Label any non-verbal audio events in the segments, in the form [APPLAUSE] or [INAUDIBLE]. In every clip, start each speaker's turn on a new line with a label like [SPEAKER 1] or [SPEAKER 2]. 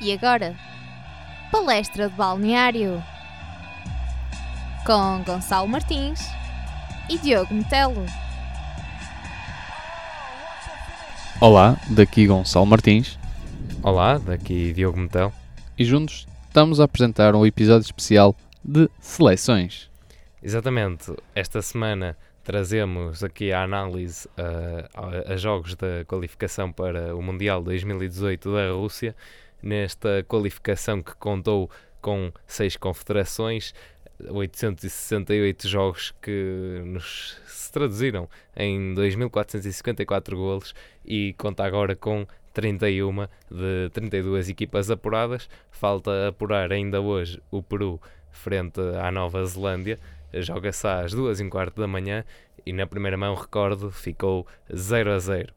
[SPEAKER 1] E agora, palestra de balneário com Gonçalo Martins e Diogo Metelo.
[SPEAKER 2] Olá, daqui Gonçalo Martins
[SPEAKER 3] Olá, daqui Diogo Metel.
[SPEAKER 2] e juntos estamos a apresentar um episódio especial de seleções.
[SPEAKER 3] Exatamente, esta semana trazemos aqui a análise uh, a, a jogos da qualificação para o Mundial 2018 da Rússia, nesta qualificação que contou com seis confederações, 868 jogos que nos se traduziram em 2.454 golos e conta agora com 31 de 32 equipas apuradas. Falta apurar ainda hoje o Peru frente à Nova Zelândia. Joga-se às 2 e quarto da manhã e na primeira mão, recordo, ficou 0 a 0.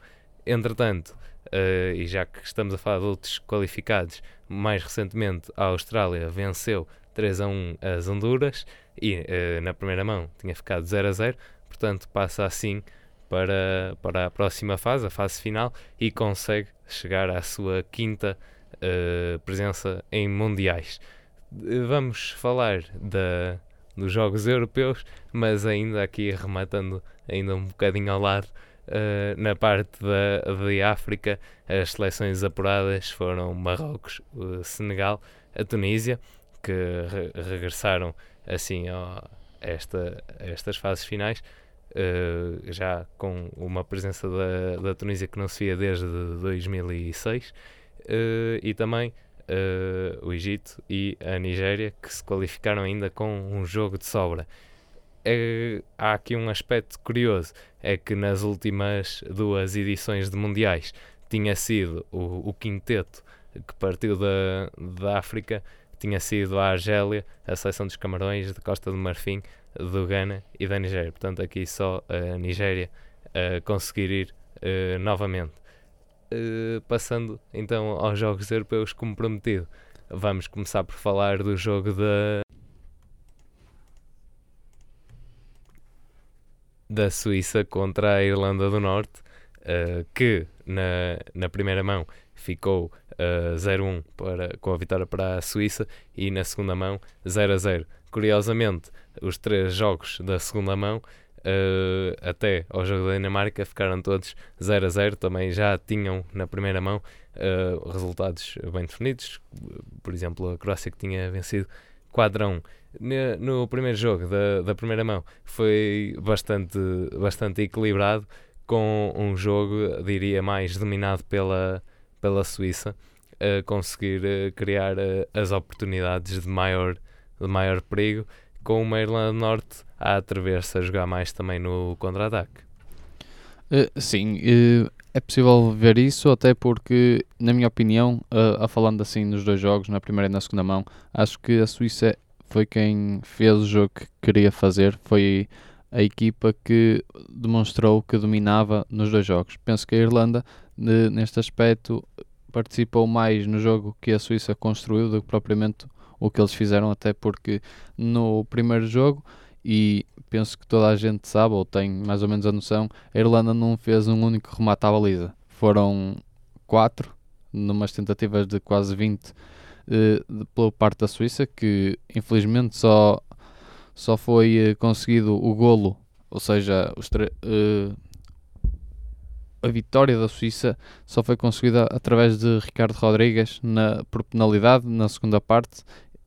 [SPEAKER 3] Entretanto, uh, e já que estamos a falar de outros qualificados, mais recentemente a Austrália venceu 3 a 1 as Honduras e uh, na primeira mão tinha ficado 0 a 0, portanto passa assim para, para a próxima fase, a fase final, e consegue chegar à sua quinta uh, presença em mundiais. Vamos falar da, dos Jogos Europeus, mas ainda aqui rematando ainda um bocadinho ao lado, uh, na parte da, de África, as seleções apuradas foram Marrocos, Senegal, a Tunísia, que re regressaram assim a, esta, estas fases finais, uh, já com uma presença da, da Tunísia que não se via desde 2006, uh, e também uh, o Egito e a Nigéria, que se qualificaram ainda com um jogo de sobra. É, há aqui um aspecto curioso, é que nas últimas duas edições de Mundiais tinha sido o, o quinteto que partiu da, da África, tinha sido a Argélia, a seleção dos Camarões, da Costa do Marfim, do Ghana e da Nigéria. Portanto, aqui só a Nigéria a conseguir ir uh, novamente. Uh, passando então aos Jogos Europeus como prometido, vamos começar por falar do jogo da da Suíça contra a Irlanda do Norte, uh, que na, na primeira mão ficou uh, 0-1 para, com a vitória para a Suíça e na segunda mão 0-0. Curiosamente, os três jogos da segunda mão uh, até ao jogo da Dinamarca ficaram todos 0 a 0. Também já tinham na primeira mão uh, resultados bem definidos. Por exemplo, a Croácia que tinha vencido 4 a 1. No primeiro jogo da, da primeira mão foi bastante, bastante equilibrado, com um jogo, diria, mais dominado pela, pela Suíça, a conseguir uh, criar as oportunidades de maior, de maior perigo com uma Irlanda do Norte a atrever-se a jogar mais também no contra-ataque.
[SPEAKER 2] Uh, sim, é possível ver isso, até porque, na minha opinião, a falando assim nos dois jogos, na primeira e na segunda mão, acho que a Suíça foi quem fez o jogo que queria fazer, foi a equipa que demonstrou que dominava nos dois jogos. Penso que a Irlanda, neste aspecto, participou mais no jogo que a Suíça construiu do que propriamente o que eles fizeram, até porque no primeiro jogo, e penso que toda a gente sabe, ou tem mais ou menos a noção, a Irlanda não fez um único remate à baliza. Foram quatro, numas tentativas de quase 20 eh, pela parte da Suíça, que infelizmente só, só foi eh, conseguido o golo, ou seja, eh, a vitória da Suíça só foi conseguida através de Ricardo Rodrigues na, por penalidade na segunda parte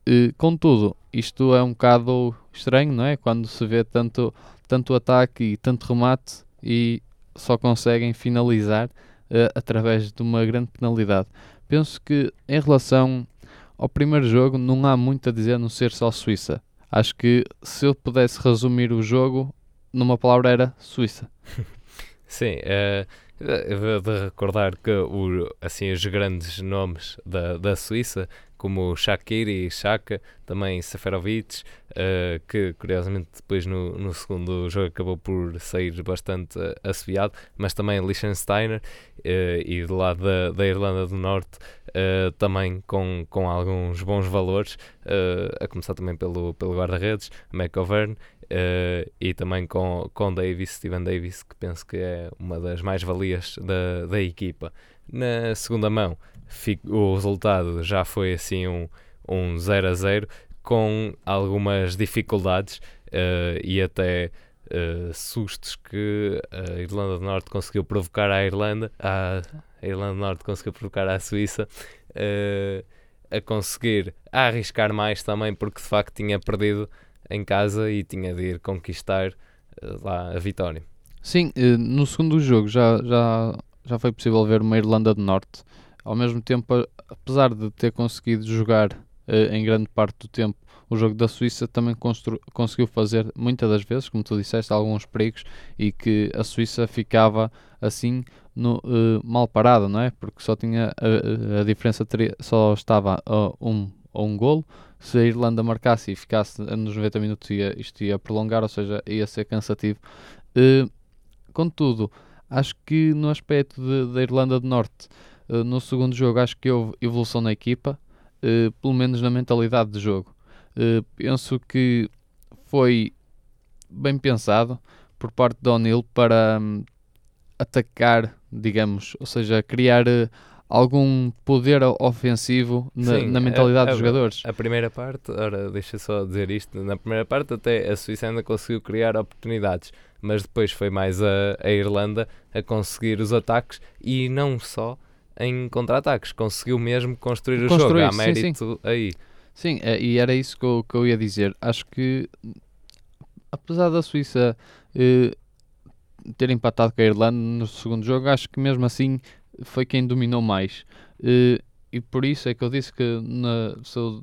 [SPEAKER 2] Uh, contudo, isto é um bocado estranho, não é? Quando se vê tanto, tanto ataque e tanto remate e só conseguem finalizar uh, através de uma grande penalidade. Penso que em relação ao primeiro jogo não há muito a dizer a não ser só Suíça. Acho que se eu pudesse resumir o jogo numa palavra era Suíça. [LAUGHS]
[SPEAKER 3] Sim, uh, de recordar que o, assim, os grandes nomes da, da Suíça como Shakiri, Shaka, também Seferovic, uh, que curiosamente depois no, no segundo jogo acabou por sair bastante uh, assobiado, mas também Liechtensteiner uh, e do lado da, da Irlanda do Norte uh, também com, com alguns bons valores, a começar também pelo, pelo guarda-redes, McOvern, Uh, e também com, com Davis, Steven Davis, que penso que é uma das mais-valias da, da equipa. Na segunda mão, o resultado já foi assim um, um 0 a 0 com algumas dificuldades uh, e até uh, sustos que a Irlanda do Norte conseguiu provocar à Irlanda, a, a Irlanda do Norte conseguiu provocar à Suíça, uh, a conseguir a arriscar mais também, porque de facto tinha perdido em casa e tinha de ir conquistar lá a vitória.
[SPEAKER 2] Sim, no segundo jogo já, já, já foi possível ver uma Irlanda do Norte, ao mesmo tempo, apesar de ter conseguido jogar em grande parte do tempo o jogo da Suíça também conseguiu fazer, muitas das vezes, como tu disseste, alguns perigos e que a Suíça ficava assim no, uh, mal parada, não é? Porque só tinha a, a diferença teria, só estava a um, a um golo. Se a Irlanda marcasse e ficasse nos 90 minutos, ia, isto ia prolongar, ou seja, ia ser cansativo. Uh, contudo, acho que no aspecto da Irlanda do Norte, uh, no segundo jogo, acho que houve evolução na equipa, uh, pelo menos na mentalidade de jogo. Uh, penso que foi bem pensado por parte de O'Neill para um, atacar, digamos, ou seja, criar uh, algum poder ofensivo na, Sim, na mentalidade a, a, dos jogadores.
[SPEAKER 3] A primeira parte, ora, deixa só dizer isto, na primeira parte até a Suíça ainda conseguiu criar oportunidades, mas depois foi mais a, a Irlanda a conseguir os ataques e não só em contra-ataques, conseguiu mesmo construir o Construir, jogo, há mérito sim, sim. aí.
[SPEAKER 2] Sim, é, e era isso que eu, que eu ia dizer. Acho que, apesar da Suíça eh, ter empatado com a Irlanda no segundo jogo, acho que mesmo assim foi quem dominou mais. Eh, e por isso é que eu disse que na, se, eu,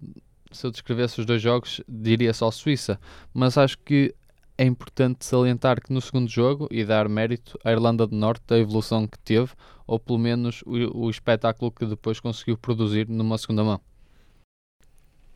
[SPEAKER 2] se eu descrevesse os dois jogos, diria só Suíça. Mas acho que é importante salientar que no segundo jogo e dar mérito à Irlanda do Norte da evolução que teve, ou pelo menos o, o espetáculo que depois conseguiu produzir numa segunda mão.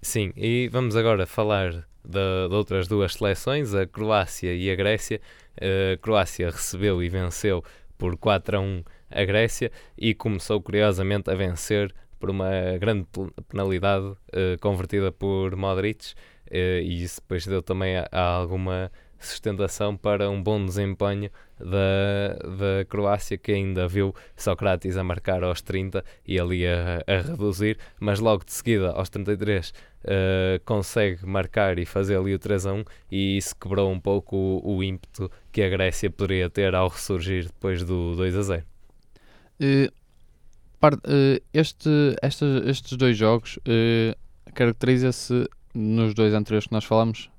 [SPEAKER 3] Sim, e vamos agora falar de, de, outras duas seleções, a Croácia e a Grécia. A Croácia recebeu e venceu por 4 a 1 a Grécia e começou curiosamente a vencer por uma grande penalidade uh, convertida por Modric uh, e isso depois deu também a, a alguma sustentação para um bom desempenho da, da Croácia, que ainda viu Sócrates a marcar aos 30 e ali a, a reduzir, mas logo de seguida, aos 33, uh, eh, consegue marcar e fazer ali o 3 a 1 e isso quebrou um pouco o, o ímpeto que a Grécia poderia ter ao ressurgir depois do 2 a 0.
[SPEAKER 2] Uh, este, estes, estes dois jogos uh, caracteriza-se nos dois anteriores que nós falamos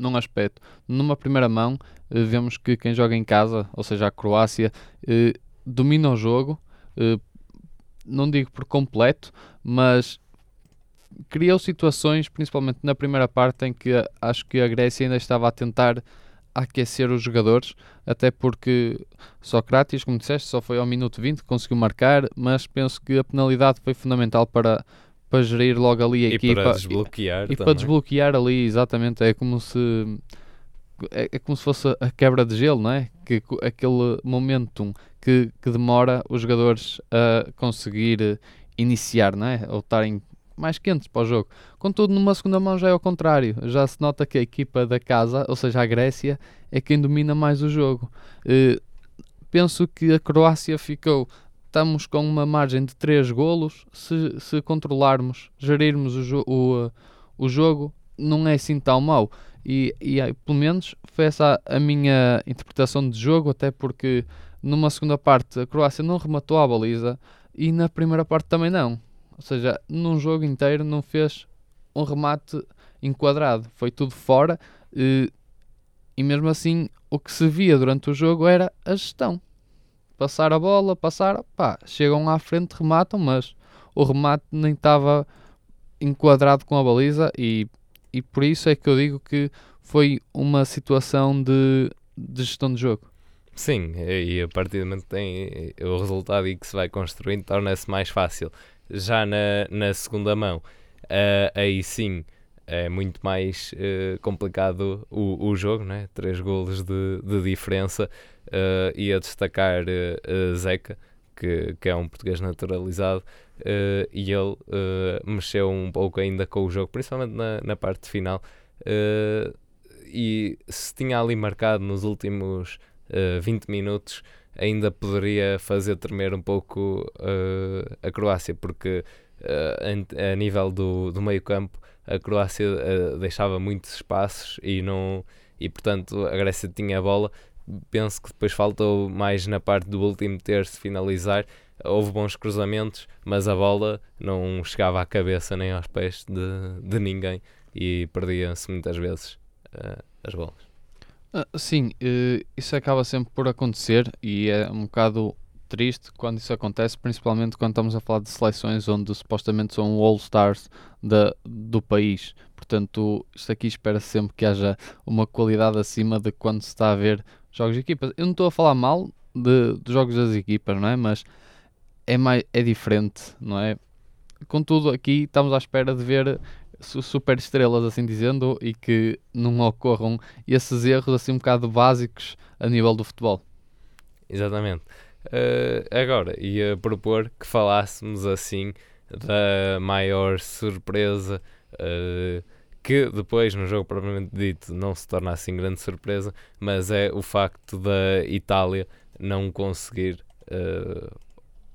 [SPEAKER 2] num aspecto. Numa primeira mão, eh, vemos que quem joga em casa, ou seja, a Croácia, eh, domina o jogo, eh, não digo por completo, mas criou situações, principalmente na primeira parte, em que acho que a Grécia ainda estava a tentar aquecer os jogadores, até porque Sócrates, como disseste, só foi ao minuto 20 que conseguiu marcar, mas penso que a penalidade foi fundamental para para gerir logo ali a
[SPEAKER 3] e
[SPEAKER 2] equipa.
[SPEAKER 3] Para desbloquear
[SPEAKER 2] e, para desbloquear ali, exatamente. É como se é, é, como se fosse a quebra de gelo, não é? Que aquele momentum que, que demora os jogadores a conseguir iniciar, não é? Ou estarem mais quentes para o jogo. Contudo, numa segunda mão já é ao contrário. Já se nota que a equipa da casa, ou seja, a Grécia, é quem domina mais o jogo. Uh, penso que a Croácia ficou estamos com uma margem de 3 golos. Se, se controlarmos, gerirmos o, o, o jogo, não é assim tão mau. E, e pelo menos foi essa a minha interpretação de jogo, até porque numa segunda parte a Croácia não rematou a baliza e na primeira parte também não. Ou seja, num jogo inteiro não fez um remate enquadrado, foi tudo fora. E, e mesmo assim, o que se via durante o jogo era a gestão passar a bola, passar, pá, chegam à frente, rematam, mas o remate nem estava enquadrado com a baliza e, e por isso é que eu digo que foi uma situação de, de gestão de jogo.
[SPEAKER 3] Sim, e a partir do momento que tem o resultado e que se vai construindo, torna-se mais fácil. Já na, na segunda mão, uh, aí sim é muito mais uh, complicado o, o jogo, né? três golos de, de diferença uh, e a destacar uh, Zeca, que, que é um português naturalizado, uh, e ele mexeu um pouco ainda com o jogo, principalmente na, na parte final. e se tinha ali marcado nos últimos 20 minutos, ainda poderia fazer tremer um pouco uh, a Croácia, porque uh, a, a, nível do, do meio campo a Croácia uh, deixava muitos espaços e não e portanto a Grécia tinha a bola. Penso que depois faltou mais na parte do último terço finalizar. Houve bons cruzamentos, mas a bola não chegava à cabeça nem aos pés de, de ninguém e perdia-se muitas vezes uh, as bolas.
[SPEAKER 2] Uh, sim, uh, isso acaba sempre por acontecer e é um bocado triste quando isso acontece, principalmente quando estamos a falar de seleções onde supostamente são All-Stars do país. Portanto, isto aqui espera sempre que haja uma qualidade acima de quando se está a ver jogos de equipas. Eu não estou a falar mal de, de jogos das equipas, não é? Mas é, mais, é diferente, não é? Contudo, aqui estamos à espera de ver super estrelas, assim dizendo, e que não ocorram esses erros assim um bocado básicos a nível do futebol.
[SPEAKER 3] Exatamente. Uh, agora, ia propor que falássemos assim da maior surpresa uh, que depois no jogo propriamente dito não se torna assim grande surpresa, mas é o facto da Itália não conseguir uh,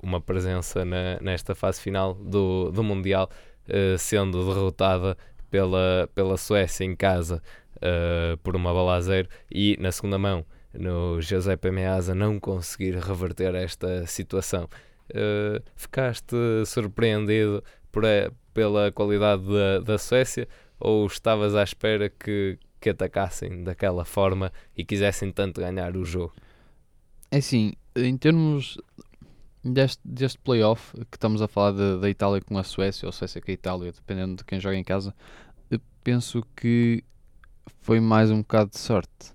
[SPEAKER 3] uma presença na, nesta fase final do, do Mundial, sendo derrotada pela, pela Suécia em casa por uma bola a zero e na segunda mão no Giuseppe Meazza não conseguir reverter esta situação. Uh, ficaste surpreendido por, pela qualidade da, da Suécia ou estavas à espera que, que atacassem daquela forma e quisessem tanto ganhar o jogo?
[SPEAKER 2] É assim, em termos deste, deste playoff que estamos a falar da Itália com a Suécia, ou Suécia com a Itália, dependendo de quem joga em casa, penso que foi mais um bocado de sorte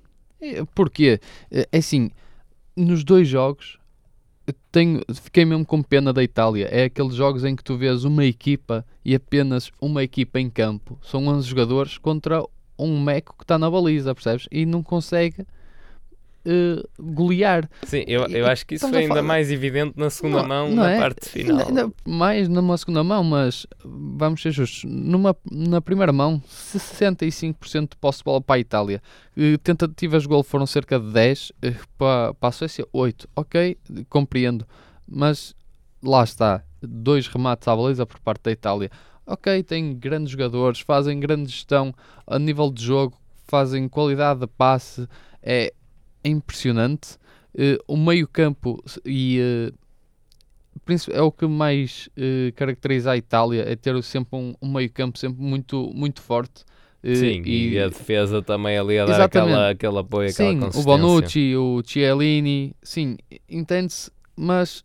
[SPEAKER 2] porquê? É, é assim, nos dois jogos tenho, fiquei mesmo com pena da Itália. É aqueles jogos em que tu vês uma equipa e apenas uma equipa em campo. São 11 jogadores contra um meco que está na baliza, percebes? E não consegue uh, golear.
[SPEAKER 3] Sim, eu, eu acho que isso foi ainda mais evidente na segunda não, mão, não na é? parte final.
[SPEAKER 2] Ainda, ainda mais numa segunda mão, mas vamos ser justos, numa, na primeira mão, 65% de posse de bola para a Itália. Uh, tentativas de gol foram cerca de 10, uh, eh, para, para a Suécia 8. Ok, compreendo, mas lá está, dois remates à baliza por parte da Itália. Ok, tem grandes jogadores, fazem grande gestão a nível de jogo, fazem qualidade de passe, é impressionante. Uh, o meio-campo e uh, é o que mais uh, caracteriza a Itália, é ter sempre um, um meio-campo sempre muito, muito forte.
[SPEAKER 3] Sim, e, e, a defesa também ali a dar aquela, aquele apoio,
[SPEAKER 2] sim,
[SPEAKER 3] aquela
[SPEAKER 2] o Bonucci, o Cialini, sim, entende-se, mas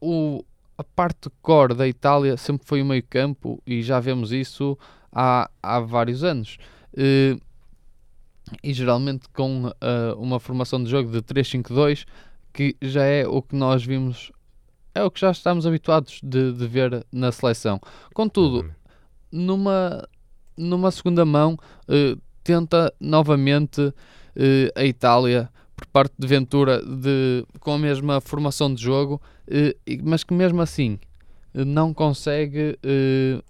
[SPEAKER 2] o, a parte core da Itália sempre foi o meio-campo e já vemos isso há, há vários anos. Uh, e geralmente com uh, uma formação de jogo de 3-5-2 que já é o que nós vimos é o que já estamos habituados de, de ver na seleção contudo uhum. numa numa segunda mão uh, tenta novamente uh, a Itália por parte de Ventura de, com a mesma formação de jogo mas que mesmo assim não consegue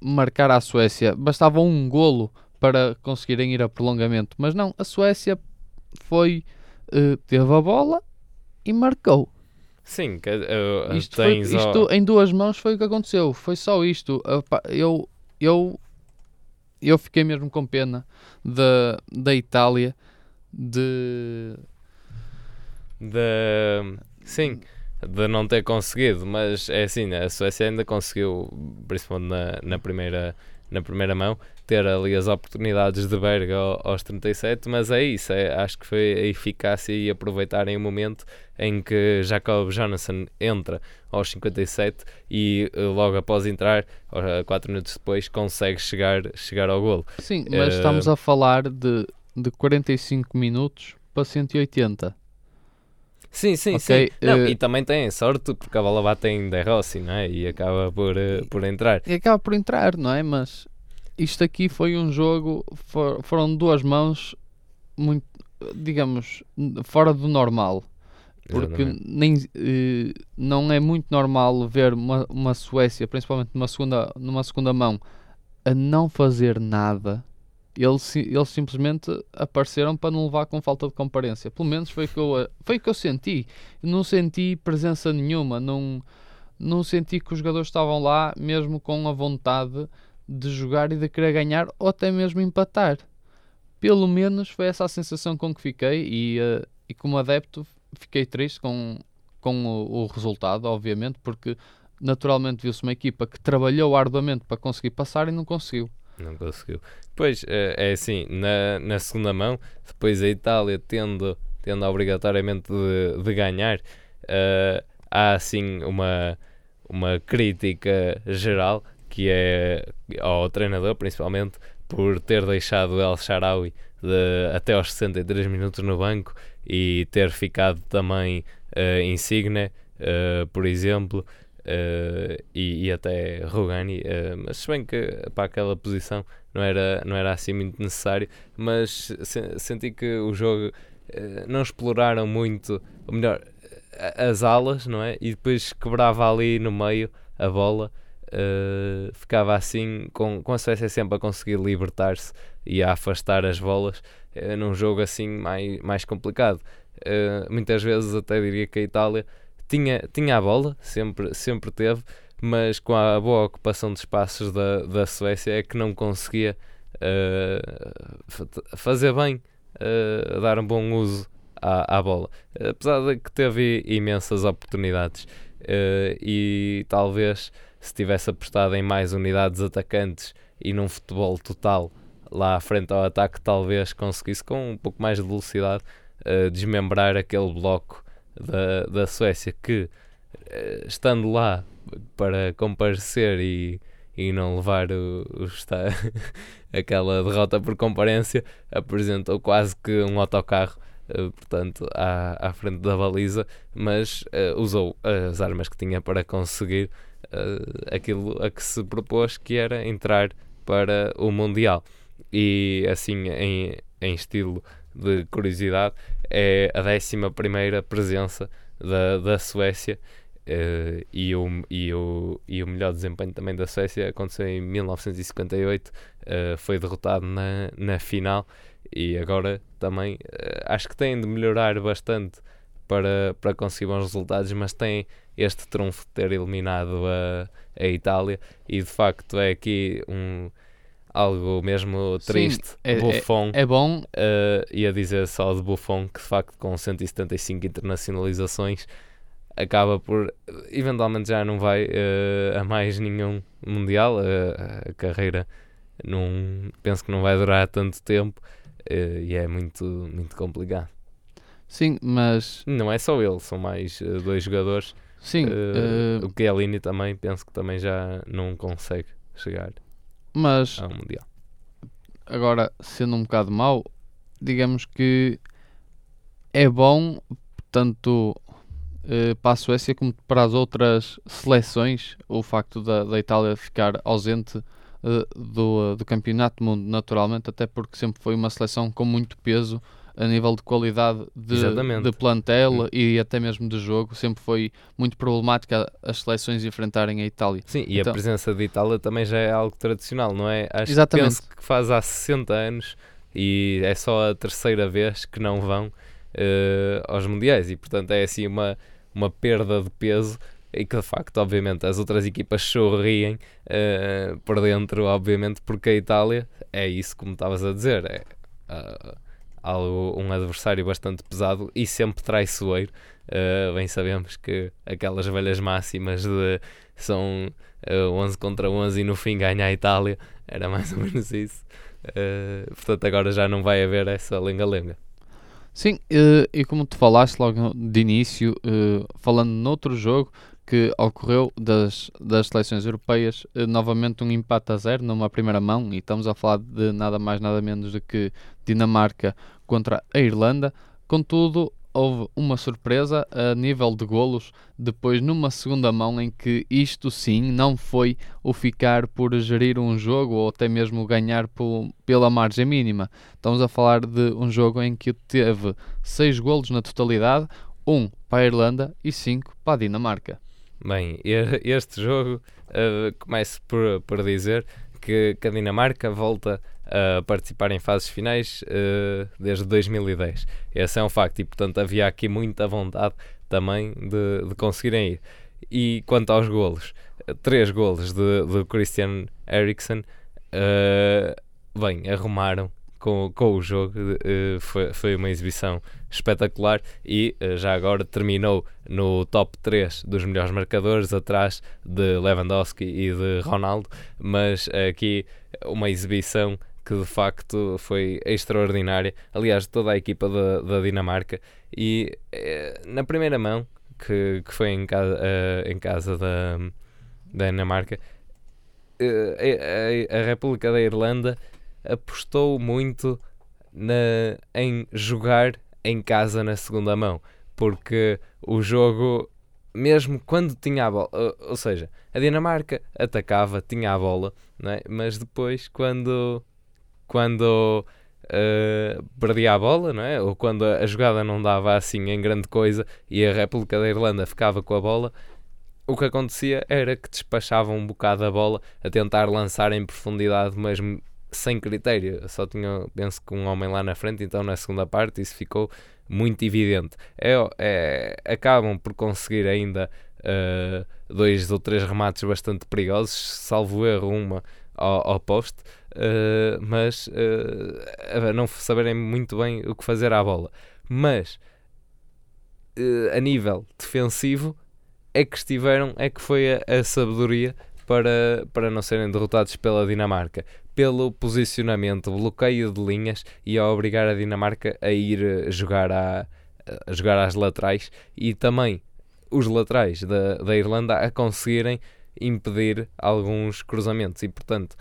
[SPEAKER 2] marcar a Suécia bastava um golo para conseguirem ir a prolongamento. Mas não, a Suécia foi, uh, teve a bola e marcou.
[SPEAKER 3] Sim, uh,
[SPEAKER 2] isto, foi, isto em duas mãos foi o que aconteceu. Foi só isto. Eu, eu, eu fiquei mesmo com pena da, da Itália de.
[SPEAKER 3] De. Sim, de não ter conseguido, mas é assim, a Suécia ainda conseguiu, principalmente na, na primeira na primeira mão, ter ali as oportunidades de Berga aos 37, mas é isso, é, acho que foi a eficácia e aproveitarem o momento em que Jacob Jonathan entra aos 57 e eh, logo após entrar, 4 minutos depois, consegue chegar, chegar ao golo.
[SPEAKER 2] Sim, mas uh, estamos a falar de, de 45 minutos para 180.
[SPEAKER 3] Sim, sim, okay, sim. Não, uh, e também tem sorte porque a bola bate em De Rossi, não é? E acaba por, uh, por entrar.
[SPEAKER 2] E acaba por entrar, não é? Mas isto aqui foi um jogo, for, foram duas mãos muito, digamos, fora do normal. Porque nem, uh, não é muito normal ver uma, uma Suécia, principalmente numa segunda, numa segunda mão, a não fazer nada eles, eles simplesmente apareceram para não levar com falta de comparência. Pelo menos foi o que eu, foi que eu senti. Não senti presença nenhuma, não, não senti que os jogadores estavam lá mesmo com a vontade de jogar e de querer ganhar ou até mesmo empatar. Pelo menos foi essa a sensação com que fiquei e, uh, e como adepto fiquei triste com, com o, o resultado, obviamente, porque naturalmente viu-se uma equipa que trabalhou arduamente para conseguir passar e não conseguiu.
[SPEAKER 3] Não conseguiu. Pois, é, é assim, na, na segunda mão, depois a Itália tendo, tendo obrigatoriamente de, de ganhar, uh, há assim uma, uma crítica geral que é ao treinador, principalmente, por ter deixado El Sharawi de, até aos 63 minutos no banco e ter ficado também uh, Insigne, uh, por exemplo, uh, e, e, até Rogani, uh, mas se bem que para aquela posição não era, não era assim muito necessário, mas se, senti que o jogo uh, não exploraram muito, ou melhor, as alas, não é? E depois quebrava ali no meio a bola. Uh, ficava assim com, com a Suécia sempre a conseguir libertar-se e a afastar as bolas uh, num jogo assim mais, mais complicado. Uh, muitas vezes até diria que a Itália tinha, tinha a bola, sempre, sempre teve, mas com a boa ocupação de espaços da, da Suécia é que não conseguia uh, fazer bem, uh, dar um bom uso à, à bola. Apesar de que teve imensas oportunidades uh, e talvez se tivesse apostado em mais unidades atacantes e num futebol total lá à frente ao ataque, talvez conseguisse com um pouco mais de velocidade desmembrar aquele bloco da, da Suécia que, eh, estando lá para comparecer e, e não levar o, o está, [LAUGHS] aquela derrota por comparência, apresentou quase que um autocarro. Uh, portanto, à, à frente da baliza, mas uh, usou as armas que tinha para conseguir uh, aquilo a que se propôs, que era entrar para o Mundial. E assim, em, em estilo de curiosidade, é a 11 presença da, da Suécia. Uh, e, o, e, o, e o melhor desempenho também da Suécia aconteceu em 1958, uh, eh, foi derrotado na, na final e agora também uh, acho que tem de melhorar bastante para, para conseguir bons resultados, mas tem este trunfo de ter eliminado a, a Itália e de facto é aqui um algo mesmo triste, Sim, é, Buffon.
[SPEAKER 2] É, é bom.
[SPEAKER 3] Uh, ia dizer só de Buffon que de facto com 175 internacionalizações acaba por eventualmente já não vai uh, a mais nenhum mundial. Uh, a carreira não penso que não vai durar tanto tempo uh, e é muito, muito complicado.
[SPEAKER 2] Sim, mas
[SPEAKER 3] não é só ele, são mais dois jogadores.
[SPEAKER 2] Sim,
[SPEAKER 3] o Chiellini também penso que também já não consegue chegar.
[SPEAKER 2] Mas
[SPEAKER 3] ao Mundial.
[SPEAKER 2] Agora, sendo um bocado mau, digamos que é bom tanto uh, para a Suécia como para as outras seleções o facto da, da Itália ficar ausente uh, do, do Campeonato do Mundo, naturalmente, até porque sempre foi uma seleção com muito peso a nível de qualidade de, de plantel hum. e até mesmo de jogo, sempre foi muito problemática as seleções enfrentarem a Itália.
[SPEAKER 3] Sim, e então, a presença de Itália também já é algo tradicional, não é? Acho exatamente. que penso que faz há 60 anos e é só a terceira vez que não vão uh, aos Mundiais e portanto é assim uma, uma perda de peso e que de facto, obviamente, as outras equipas sorriem uh, por dentro, obviamente, porque a Itália é isso como estavas a dizer, é, uh, algo, um adversário bastante pesado e sempre traiçoeiro. Uh, bem sabemos que aquelas velhas máximas de são uh, eh, 11 contra 11 e no fim ganha a Itália, era mais ou menos isso. Uh, portanto, agora já não vai haver essa lenga-lenga.
[SPEAKER 2] Sim, e como tu falaste logo de início, falando noutro jogo, que ocorreu das, das seleções europeias, eh, novamente um empate a zero numa primeira mão, e estamos a falar de nada mais nada menos do que Dinamarca contra a Irlanda. Contudo, houve uma surpresa a nível de golos, depois numa segunda mão em que isto sim não foi o ficar por gerir um jogo ou até mesmo ganhar por, pela margem mínima. Estamos a falar de um jogo em que teve seis golos na totalidade, um para a Irlanda e cinco para a Dinamarca.
[SPEAKER 3] Bem, [LAUGHS] este jogo uh, por, por dizer que, que, a Dinamarca volta a participar em fases finais uh, desde 2010. Esse é um facto e, portanto, havia aqui muita vontade também de, de conseguirem ir. E quanto aos golos, três golos de, de Christian Eriksen, uh, bem, arrumaram com, com o jogo, uh, foi, foi uma exibição espetacular e uh, já agora terminou no top 3 dos melhores marcadores, atrás de Lewandowski e de Ronaldo, mas aqui uma exibição que de facto foi extraordinária. Aliás, toda a equipa da, da Dinamarca e na primeira mão, que, que foi em casa, em casa da da Dinamarca, eh, a, a, República da Irlanda apostou muito na, em jogar em casa na segunda mão, porque o jogo, mesmo quando tinha a bola, ou seja, a Dinamarca atacava, tinha a bola, é? mas depois, quando, quando uh, perdia a bola, não é? ou quando a jogada não dava assim em grande coisa e a República da Irlanda ficava com a bola, o que acontecia era que despachavam um bocado a bola a tentar lançar em profundidade, mesmo sem critério. Só tinha, penso que um homem lá na frente, então na segunda parte isso ficou muito evidente. É, é acabam por conseguir ainda uh, dois ou três remates bastante perigosos, salvo erro uma ao, ao poste, uh, mas uh, não saberem muito bem o que fazer à bola. Mas a nível defensivo é que estiveram, é que foi a, a sabedoria para, para não serem derrotados pela Dinamarca. Pelo posicionamento, bloqueio de linhas e a obrigar a Dinamarca a ir eh, jogar, a, a jogar às laterais e também os laterais da, da Irlanda a conseguirem impedir alguns cruzamentos e, portanto,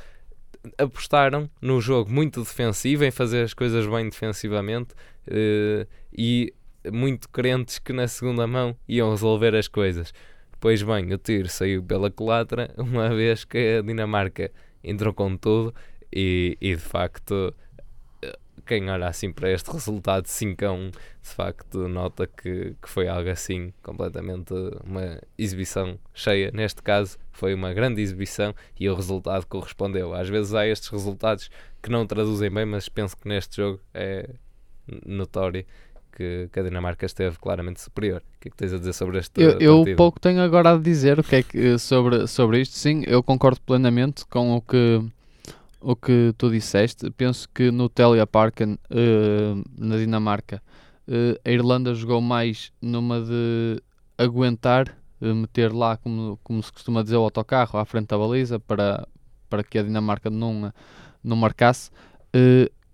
[SPEAKER 3] apostaram no jogo muito defensivo, em fazer as coisas bem defensivamente eh, e muito crentes que na segunda mão iam resolver as coisas. Pois bem, o tiro saiu pela culatra, [LAUGHS] uma vez que a Dinamarca entrou com tudo e, e de facto quem olha assim para este resultado 5 a 1 de facto nota que, que foi algo assim completamente uma exibição cheia. Neste caso foi uma grande exibição e o resultado correspondeu. Às vezes há estes resultados que não traduzem bem, mas penso que neste jogo é notório que, que, a Dinamarca esteve claramente superior. O que é que tens a dizer sobre este
[SPEAKER 2] Eu, eu pouco tenho agora a dizer o que é que, sobre, sobre isto. Sim, eu concordo plenamente com o que, o que tu disseste. Penso que no Telia Parken, uh, na Dinamarca, uh, a Irlanda jogou mais numa de aguentar, uh, meter lá, como, como se costuma dizer, o autocarro à frente da baliza para, para que a Dinamarca não, não marcasse.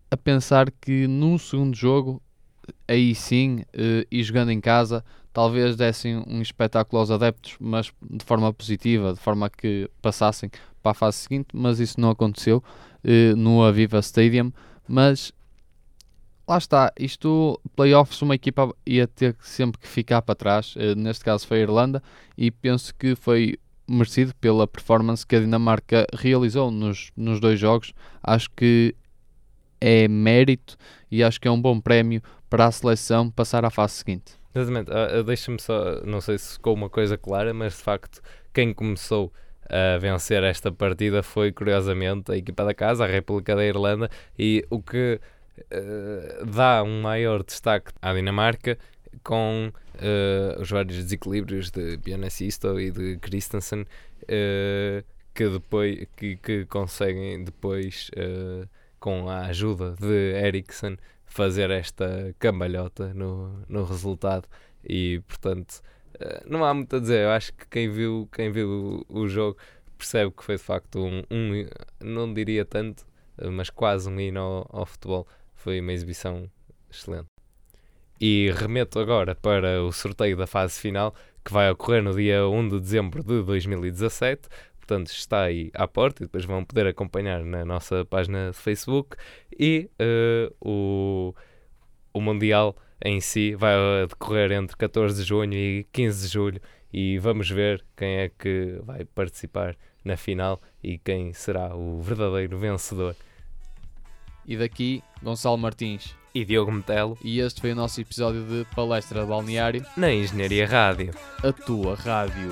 [SPEAKER 2] a pensar que num segundo jogo aí sim, uh, e jogando em casa, talvez dessem um espetáculo aos adeptos, mas de forma positiva, de forma que passassem para a fase seguinte, mas isso não aconteceu uh, no Aviva Stadium. Mas lá está, isto, playoffs, uma equipa ia ter sempre que ficar para trás, uh, neste caso foi a Irlanda, e penso que foi merecido pela performance que a Dinamarca realizou nos, nos dois jogos. Acho que é mérito e acho que é um bom prémio para a seleção passar à fase seguinte.
[SPEAKER 3] Exatamente, uh, deixa-me só, não sei se ficou uma coisa clara, mas de facto quem começou a vencer esta partida foi curiosamente a equipa da casa, a República da Irlanda, e o que uh, dá um maior destaque à Dinamarca com uh, os vários desequilíbrios de Sisto e de Christensen uh, que depois que, que conseguem depois com a ajuda de Eriksen fazer esta cambalhota no, no resultado e portanto eh, não há muito a dizer. Eu acho que quem viu, quem viu o, jogo percebe que foi de facto um, um, não diria tanto, mas quase um hino ao, ao futebol. Foi uma exibição excelente. E remeto agora para o sorteio da fase final que vai ocorrer no dia 1 de dezembro de 2017 portanto está aí à porta e depois vão poder acompanhar na nossa página de Facebook e uh, o, o Mundial em si vai decorrer entre 14 de junho e 15 de julho e vamos ver quem é que vai participar na final e quem será o verdadeiro vencedor.
[SPEAKER 2] E daqui, Gonçalo Martins
[SPEAKER 3] e Diogo Metelo.
[SPEAKER 2] E este foi o nosso episódio de Palestra Balneário
[SPEAKER 3] na Engenharia Rádio.
[SPEAKER 2] A tua rádio.